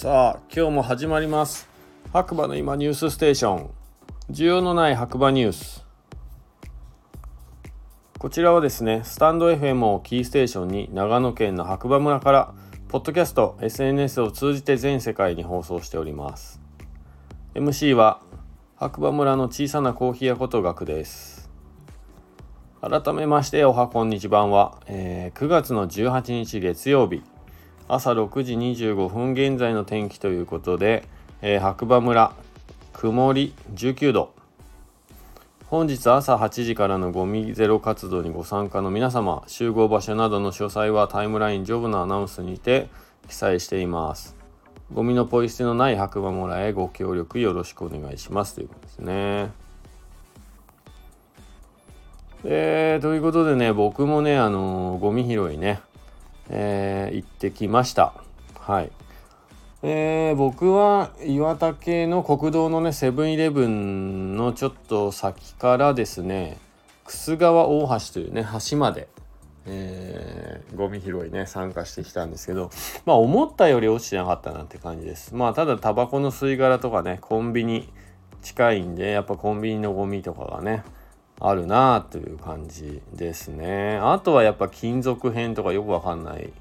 さあ今日も始まります。白馬の今ニュースステーション。需要のない白馬ニュース。こちらはですねスタンド FM をキーステーションに長野県の白馬村からポッドキャスト SNS を通じて全世界に放送しております。MC は白馬村の小さなコーヒー屋こと学です。改めましておはこんにちばんは、えー、9月の18日月曜日。朝6時25分現在の天気ということで、えー、白馬村曇り19度。本日朝8時からのゴミゼロ活動にご参加の皆様集合場所などの詳細はタイムライン上部のアナウンスにて記載しています。ゴミのポイ捨てのない白馬村へご協力よろしくお願いします。ということですね。えー、ということでね僕もねあのー、ゴミ拾いねえー、行ってきました。はい。えー、僕は岩竹の国道のねセブンイレブンのちょっと先からですね楠川大橋というね橋まで、えー、ゴミ拾いね参加してきたんですけどまあ思ったより落ちてなかったなって感じですまあただタバコの吸い殻とかねコンビニ近いんでやっぱコンビニのゴミとかがねあるなという感じですね。あとはやっぱ金属片とかよくわかんない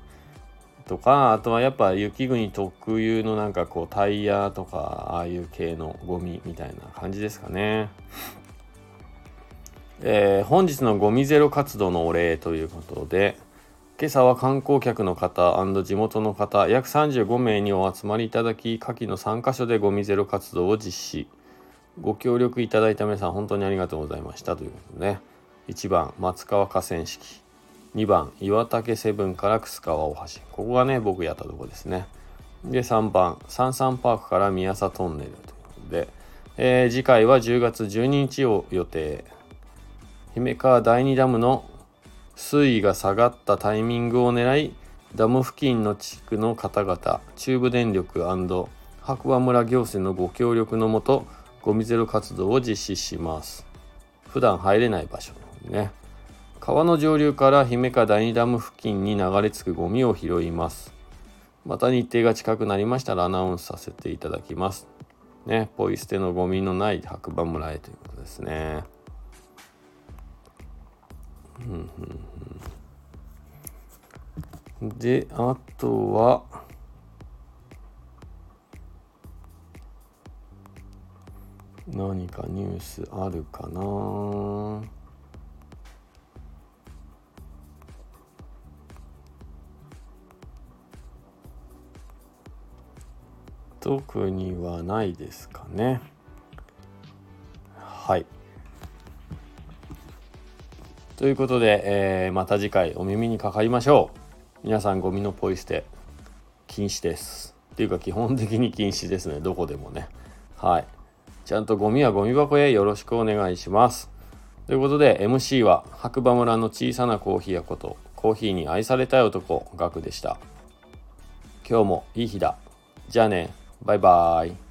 とか、あとはやっぱ雪国特有のなんかこうタイヤとかああいう系のゴミみたいな感じですかね。えー、本日のゴミゼロ活動のお礼ということで、今朝は観光客の方地元の方約35名にお集まりいただき下記の3カ所でゴミゼロ活動を実施ご協力いただいた皆さん本当にありがとうございましたということでね。1番松川河川敷。2番岩竹セブンから楠川大橋。ここがね僕やったとこですね。で3番サンサンパークから宮佐トンネルということで、えー、次回は10月12日を予定。姫川第2ダムの水位が下がったタイミングを狙いダム付近の地区の方々中部電力白馬村行政のご協力のもとゴミゼロ活動を実施します。普段入れない場所ね。川の上流から姫川第2ダム付近に流れ着くゴミを拾います。また日程が近くなりましたらアナウンスさせていただきます。ね。ポイ捨てのゴミのない白馬村へということですね。であとは何かニュースあるかな？特にはないですかね。はい。ということで、えー、また次回お耳にかかりましょう。皆さんゴミのポイ捨て禁止です。っていうか基本的に禁止ですね。どこでもね。はい。ちゃんとゴミはゴミ箱へよろしくお願いします。ということで MC は白馬村の小さなコーヒー屋ことコーヒーに愛されたい男ガクでした。今日もいい日だ。じゃあね。バイバーイ。